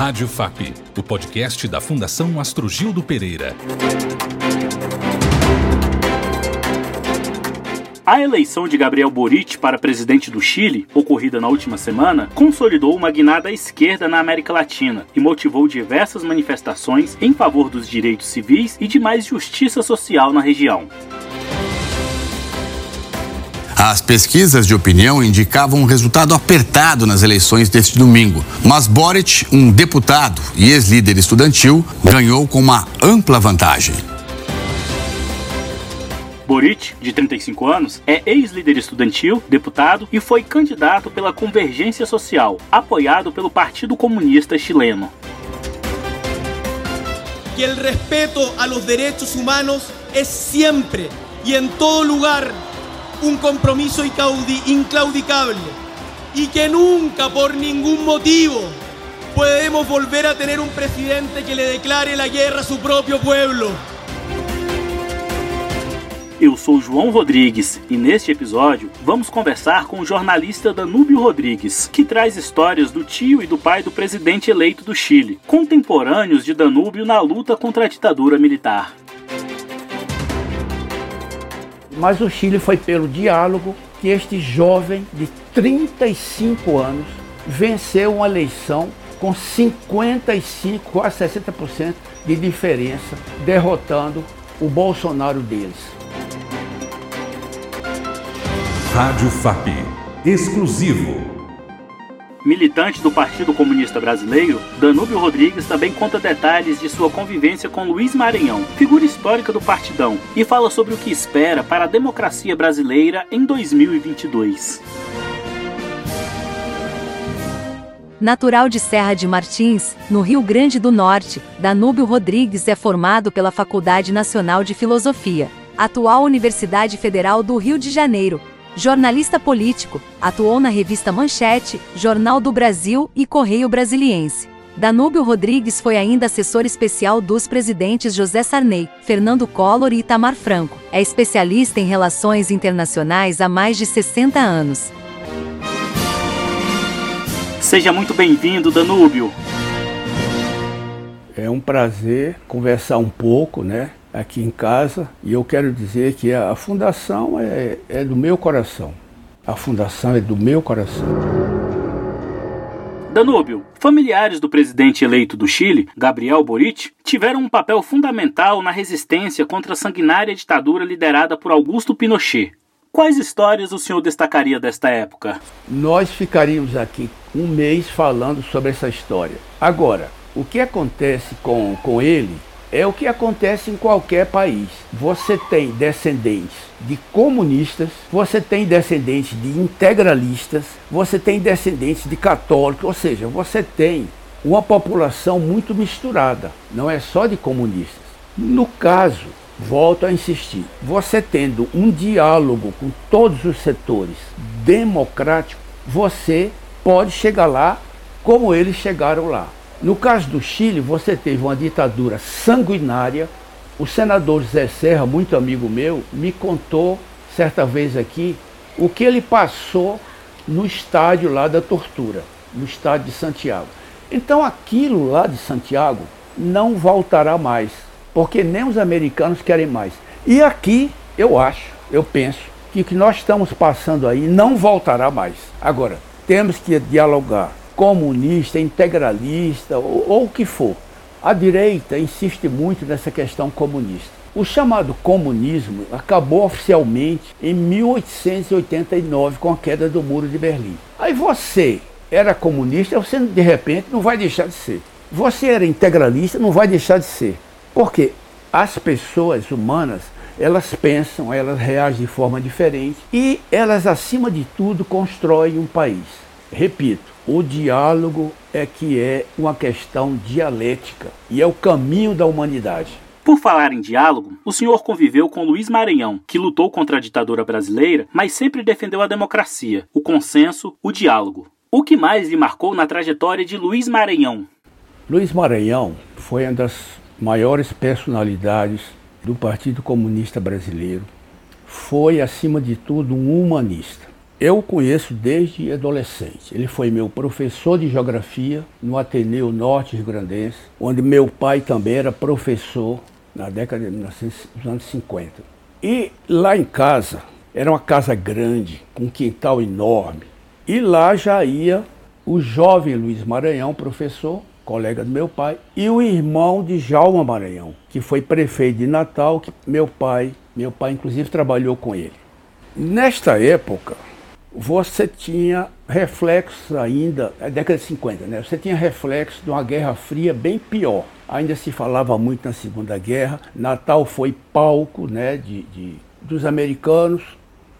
Rádio FAP, o podcast da Fundação Astrogildo Pereira. A eleição de Gabriel Boric para presidente do Chile, ocorrida na última semana, consolidou uma guinada à esquerda na América Latina e motivou diversas manifestações em favor dos direitos civis e de mais justiça social na região. As pesquisas de opinião indicavam um resultado apertado nas eleições deste domingo, mas Boric, um deputado e ex-líder estudantil, ganhou com uma ampla vantagem. Boric, de 35 anos, é ex-líder estudantil, deputado e foi candidato pela Convergência Social, apoiado pelo Partido Comunista Chileno. Que el respeto a los derechos humanos es siempre y en todo lugar un compromiso inclaudicable y que nunca por ningún motivo podemos volver a tener un presidente que le declare la guerra a su propio pueblo. Eu sou João Rodrigues e neste episódio vamos conversar com o jornalista Danúbio Rodrigues, que traz histórias do tio e do pai do presidente eleito do Chile, contemporâneos de Danúbio na luta contra a ditadura militar. Mas o Chile foi pelo diálogo que este jovem de 35 anos venceu uma eleição com 55, quase 60% de diferença, derrotando o Bolsonaro deles. Rádio FAP, exclusivo Militante do Partido Comunista Brasileiro, Danúbio Rodrigues também conta detalhes de sua convivência com Luiz Maranhão, figura histórica do partidão, e fala sobre o que espera para a democracia brasileira em 2022. Natural de Serra de Martins, no Rio Grande do Norte, Danúbio Rodrigues é formado pela Faculdade Nacional de Filosofia, atual Universidade Federal do Rio de Janeiro, Jornalista político, atuou na revista Manchete, Jornal do Brasil e Correio Brasiliense. Danúbio Rodrigues foi ainda assessor especial dos presidentes José Sarney, Fernando Collor e Itamar Franco. É especialista em relações internacionais há mais de 60 anos. Seja muito bem-vindo, Danúbio. É um prazer conversar um pouco, né, aqui em casa e eu quero dizer que a fundação é, é do meu coração. A fundação é do meu coração. Danúbio, familiares do presidente eleito do Chile, Gabriel Boric, tiveram um papel fundamental na resistência contra a sanguinária ditadura liderada por Augusto Pinochet. Quais histórias o senhor destacaria desta época? Nós ficaríamos aqui um mês falando sobre essa história. Agora, o que acontece com, com ele é o que acontece em qualquer país. Você tem descendentes de comunistas, você tem descendentes de integralistas, você tem descendentes de católicos, ou seja, você tem uma população muito misturada, não é só de comunistas. No caso, volto a insistir, você tendo um diálogo com todos os setores democrático, você pode chegar lá como eles chegaram lá. No caso do Chile, você teve uma ditadura sanguinária. O senador José Serra, muito amigo meu, me contou certa vez aqui o que ele passou no estádio lá da tortura, no estádio de Santiago. Então aquilo lá de Santiago não voltará mais, porque nem os americanos querem mais. E aqui eu acho, eu penso, que o que nós estamos passando aí não voltará mais. Agora, temos que dialogar comunista, integralista ou, ou o que for. A direita insiste muito nessa questão comunista. O chamado comunismo acabou oficialmente em 1889 com a queda do Muro de Berlim. Aí você era comunista, você de repente não vai deixar de ser. Você era integralista, não vai deixar de ser. Porque as pessoas humanas, elas pensam, elas reagem de forma diferente e elas, acima de tudo, constroem um país. Repito, o diálogo é que é uma questão dialética e é o caminho da humanidade. Por falar em diálogo, o senhor conviveu com Luiz Maranhão, que lutou contra a ditadura brasileira, mas sempre defendeu a democracia, o consenso, o diálogo. O que mais lhe marcou na trajetória de Luiz Maranhão? Luiz Maranhão foi uma das maiores personalidades do Partido Comunista Brasileiro. Foi, acima de tudo, um humanista. Eu o conheço desde adolescente. Ele foi meu professor de geografia no Ateneu Norte Grandense, onde meu pai também era professor na década de 1950. E lá em casa, era uma casa grande, com um quintal enorme. E lá já ia o jovem Luiz Maranhão, professor, colega do meu pai, e o irmão de Jalma Maranhão, que foi prefeito de Natal, que meu pai, meu pai inclusive trabalhou com ele. Nesta época, você tinha reflexos ainda, é década de 50, né? Você tinha reflexos de uma Guerra Fria bem pior. Ainda se falava muito na Segunda Guerra. Natal foi palco né, de, de dos americanos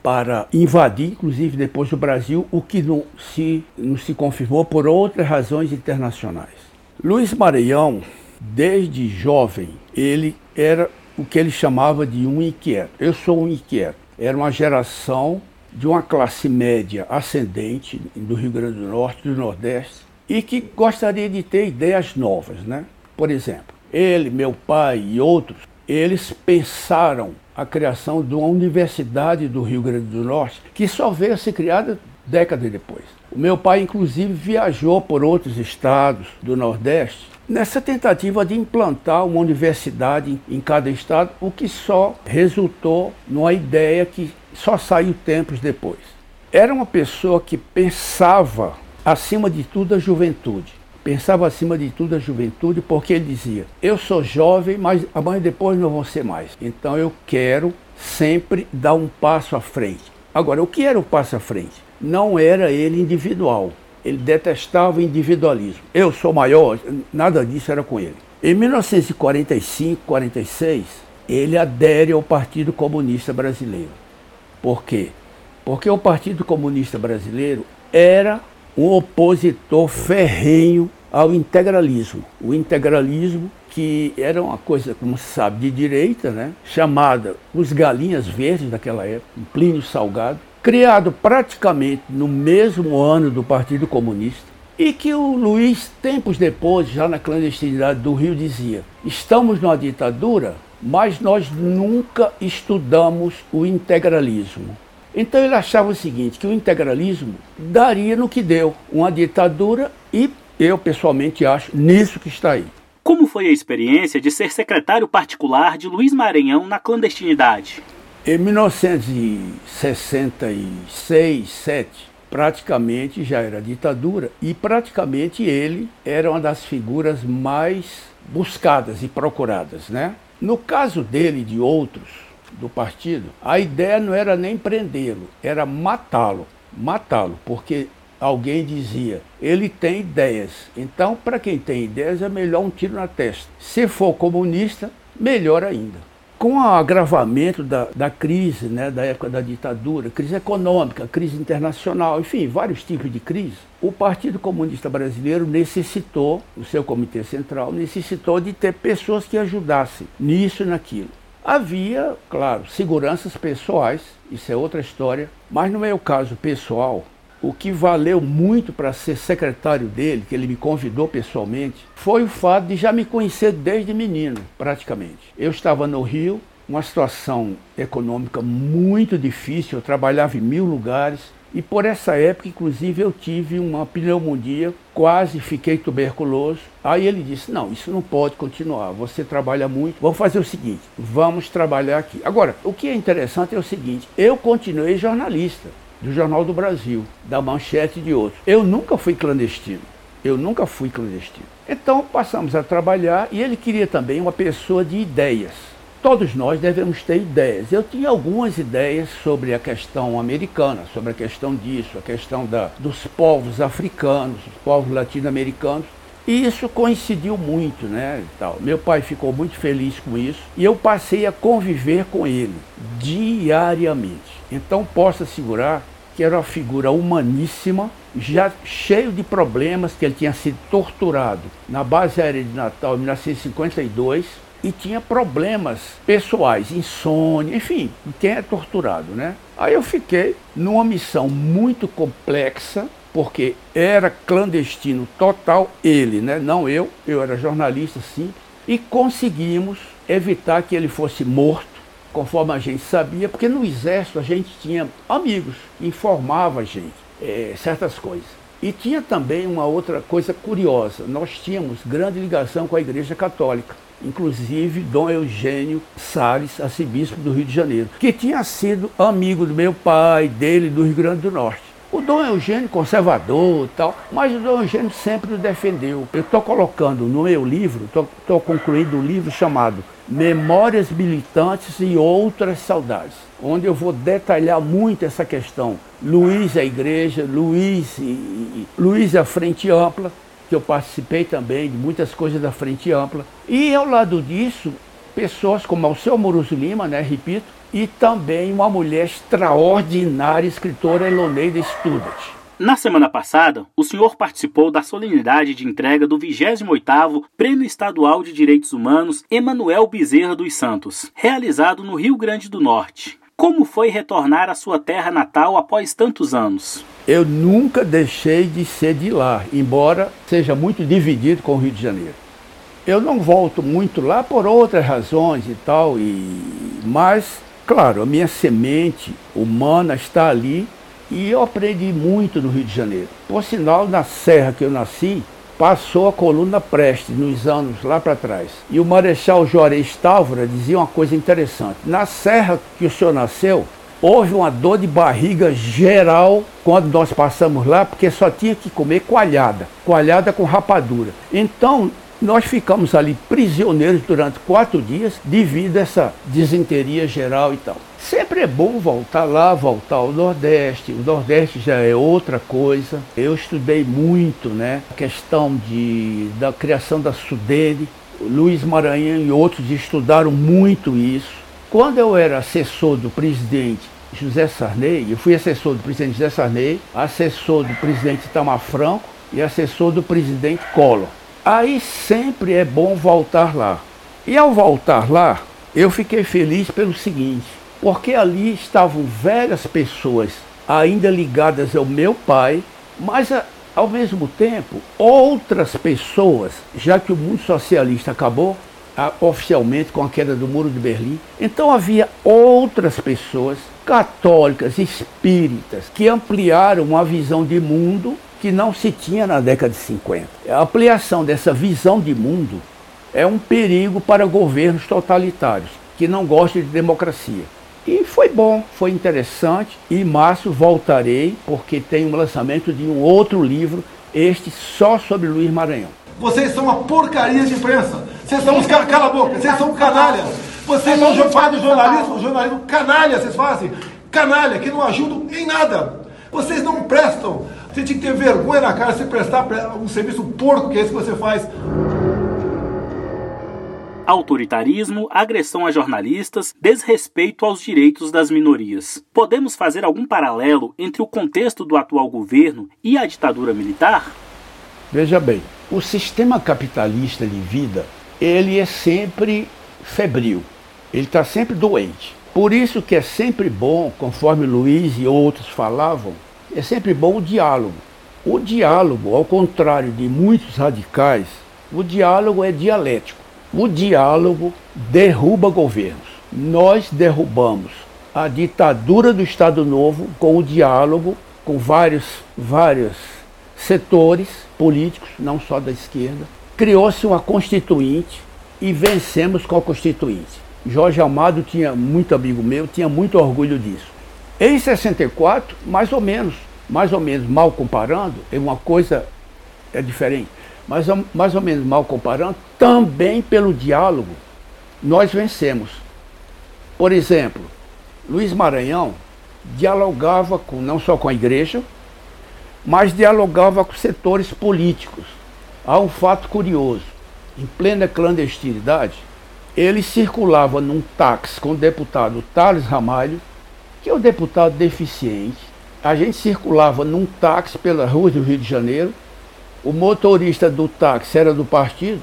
para invadir, inclusive depois do Brasil, o que não se, não se confirmou por outras razões internacionais. Luiz Maranhão, desde jovem, ele era o que ele chamava de um inquieto. Eu sou um inquieto. Era uma geração de uma classe média ascendente do Rio Grande do Norte, do Nordeste, e que gostaria de ter ideias novas, né? Por exemplo, ele, meu pai e outros, eles pensaram a criação de uma universidade do Rio Grande do Norte, que só veio a ser criada décadas depois. O meu pai, inclusive, viajou por outros estados do Nordeste nessa tentativa de implantar uma universidade em cada estado, o que só resultou numa ideia que só saiu tempos depois. Era uma pessoa que pensava acima de tudo a juventude. Pensava acima de tudo a juventude porque ele dizia: Eu sou jovem, mas amanhã depois não vou ser mais. Então eu quero sempre dar um passo à frente. Agora, o que era o passo à frente? Não era ele individual. Ele detestava o individualismo. Eu sou maior, nada disso era com ele. Em 1945, 46, ele adere ao Partido Comunista Brasileiro. Por quê? Porque o Partido Comunista Brasileiro era um opositor ferrenho ao integralismo. O integralismo que era uma coisa, como se sabe, de direita, né? chamada os galinhas verdes daquela época, um Plínio Salgado, criado praticamente no mesmo ano do Partido Comunista, e que o Luiz, tempos depois, já na clandestinidade do Rio, dizia: estamos numa ditadura, mas nós nunca estudamos o integralismo. Então ele achava o seguinte, que o integralismo daria no que deu, uma ditadura e eu pessoalmente acho nisso que está aí. Como foi a experiência de ser secretário particular de Luiz Maranhão na clandestinidade? Em 1966, 7, praticamente já era ditadura e praticamente ele era uma das figuras mais buscadas e procuradas, né? No caso dele e de outros do partido, a ideia não era nem prendê-lo, era matá-lo. Matá-lo, porque alguém dizia, ele tem ideias. Então, para quem tem ideias, é melhor um tiro na testa. Se for comunista, melhor ainda com o agravamento da, da crise, né, da época da ditadura, crise econômica, crise internacional, enfim, vários tipos de crise, o Partido Comunista Brasileiro necessitou, o seu comitê central, necessitou de ter pessoas que ajudassem nisso e naquilo. Havia, claro, seguranças pessoais, isso é outra história, mas no meu caso pessoal, o que valeu muito para ser secretário dele, que ele me convidou pessoalmente, foi o fato de já me conhecer desde menino, praticamente. Eu estava no Rio, uma situação econômica muito difícil, eu trabalhava em mil lugares, e por essa época, inclusive, eu tive uma pneumonia, quase fiquei tuberculoso. Aí ele disse: Não, isso não pode continuar. Você trabalha muito. Vamos fazer o seguinte: vamos trabalhar aqui. Agora, o que é interessante é o seguinte: eu continuei jornalista do Jornal do Brasil, da Manchete de outros. Eu nunca fui clandestino. Eu nunca fui clandestino. Então passamos a trabalhar e ele queria também uma pessoa de ideias. Todos nós devemos ter ideias. Eu tinha algumas ideias sobre a questão americana, sobre a questão disso, a questão da, dos povos africanos, dos povos latino-americanos. E isso coincidiu muito, né? Tal. Meu pai ficou muito feliz com isso e eu passei a conviver com ele diariamente. Então posso assegurar que era uma figura humaníssima, já cheio de problemas, que ele tinha sido torturado na base aérea de Natal em 1952 e tinha problemas pessoais, insônia, enfim, quem é torturado, né? Aí eu fiquei numa missão muito complexa, porque era clandestino total ele, né? Não eu, eu era jornalista sim, e conseguimos evitar que ele fosse morto conforme a gente sabia, porque no exército a gente tinha amigos, informava a gente é, certas coisas. E tinha também uma outra coisa curiosa: nós tínhamos grande ligação com a Igreja Católica, inclusive Dom Eugênio Salles, arcebispo do Rio de Janeiro, que tinha sido amigo do meu pai, dele, do Rio Grande do Norte. O Dom Eugênio, conservador e tal, mas o Dom Eugênio sempre o defendeu. Eu estou colocando no meu livro, estou concluindo um livro chamado Memórias Militantes e Outras Saudades, onde eu vou detalhar muito essa questão. Luiz a Igreja, Luiz, e, Luiz a Frente Ampla, que eu participei também de muitas coisas da Frente Ampla. E ao lado disso, pessoas como o seu Lima, né, repito, e também uma mulher extraordinária, escritora Eloneida Studat. Na semana passada, o senhor participou da solenidade de entrega do 28º Prêmio Estadual de Direitos Humanos Emanuel Bezerra dos Santos, realizado no Rio Grande do Norte. Como foi retornar à sua terra natal após tantos anos? Eu nunca deixei de ser de lá, embora seja muito dividido com o Rio de Janeiro. Eu não volto muito lá por outras razões e tal, e mas Claro, a minha semente humana está ali e eu aprendi muito no Rio de Janeiro. Por sinal, na serra que eu nasci, passou a coluna Prestes nos anos lá para trás. E o Marechal Juarez Távora dizia uma coisa interessante. Na serra que o senhor nasceu, houve uma dor de barriga geral quando nós passamos lá, porque só tinha que comer coalhada, coalhada com rapadura. Então, nós ficamos ali prisioneiros durante quatro dias devido a essa desinteria geral e tal. Sempre é bom voltar lá, voltar ao Nordeste. O Nordeste já é outra coisa. Eu estudei muito, né? A questão de, da criação da Sudene. Luiz Maranhão e outros estudaram muito isso. Quando eu era assessor do presidente José Sarney, eu fui assessor do presidente José Sarney, assessor do presidente Itamar Franco e assessor do presidente Collor. Aí sempre é bom voltar lá. E ao voltar lá, eu fiquei feliz pelo seguinte, porque ali estavam velhas pessoas ainda ligadas ao meu pai, mas ao mesmo tempo outras pessoas, já que o mundo socialista acabou oficialmente com a queda do Muro de Berlim, então havia outras pessoas católicas, espíritas, que ampliaram uma visão de mundo que não se tinha na década de 50. A ampliação dessa visão de mundo é um perigo para governos totalitários que não gostam de democracia. E foi bom, foi interessante. E em março voltarei, porque tem um lançamento de um outro livro, este só sobre Luiz Maranhão. Vocês são uma porcaria de imprensa. Vocês são uns caras, cala a boca, vocês são canalha. Vocês são fazem jornalismo, jornalismo canalha, vocês fazem. Canalha, que não ajudam em nada. Vocês não prestam. Você tinha que ter vergonha na cara de prestar um serviço porco que é esse que você faz. Autoritarismo, agressão a jornalistas, desrespeito aos direitos das minorias. Podemos fazer algum paralelo entre o contexto do atual governo e a ditadura militar? Veja bem, o sistema capitalista de vida, ele é sempre febril, ele está sempre doente. Por isso que é sempre bom, conforme Luiz e outros falavam, é sempre bom o diálogo. O diálogo, ao contrário de muitos radicais, o diálogo é dialético. O diálogo derruba governos. Nós derrubamos a ditadura do Estado Novo com o diálogo com vários, vários setores políticos, não só da esquerda. Criou-se uma constituinte e vencemos com a constituinte. Jorge Amado tinha muito amigo meu, tinha muito orgulho disso. Em 64, mais ou menos, mais ou menos mal comparando, é uma coisa é diferente, mas mais ou menos mal comparando, também pelo diálogo nós vencemos. Por exemplo, Luiz Maranhão dialogava com não só com a igreja, mas dialogava com setores políticos. Há um fato curioso. Em plena clandestinidade, ele circulava num táxi com o deputado Thales Ramalho, que é um deputado deficiente. A gente circulava num táxi pela rua do Rio de Janeiro. O motorista do táxi era do partido.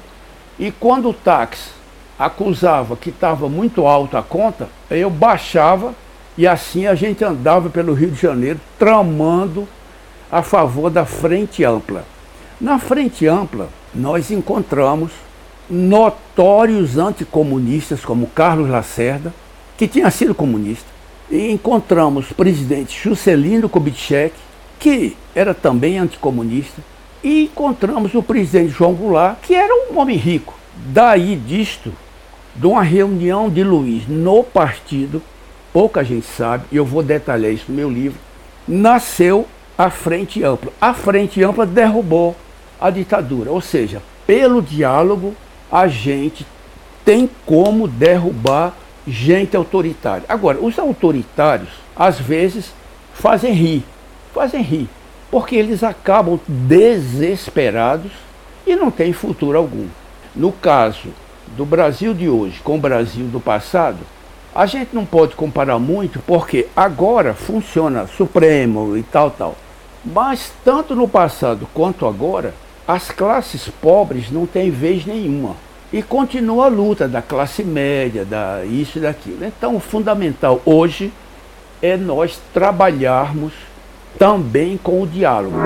E quando o táxi acusava que estava muito alta a conta, eu baixava e assim a gente andava pelo Rio de Janeiro tramando a favor da Frente Ampla. Na Frente Ampla, nós encontramos notórios anticomunistas como Carlos Lacerda, que tinha sido comunista, e encontramos o presidente Juscelino Kubitschek, que era também anticomunista, e encontramos o presidente João Goulart, que era um homem rico. Daí disto, de uma reunião de Luiz no partido, pouca gente sabe, e eu vou detalhar isso no meu livro, nasceu a Frente Ampla. A Frente Ampla derrubou a ditadura, ou seja, pelo diálogo a gente tem como derrubar gente autoritária. Agora, os autoritários às vezes fazem rir, fazem rir, porque eles acabam desesperados e não têm futuro algum. No caso do Brasil de hoje com o Brasil do passado, a gente não pode comparar muito porque agora funciona Supremo e tal, tal. Mas tanto no passado quanto agora, as classes pobres não têm vez nenhuma. E continua a luta da classe média, da isso e daquilo. Então o fundamental hoje é nós trabalharmos também com o diálogo.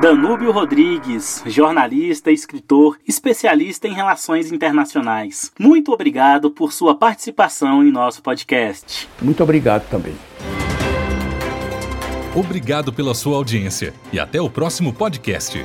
Danúbio Rodrigues, jornalista, escritor, especialista em relações internacionais. Muito obrigado por sua participação em nosso podcast. Muito obrigado também. Obrigado pela sua audiência e até o próximo podcast.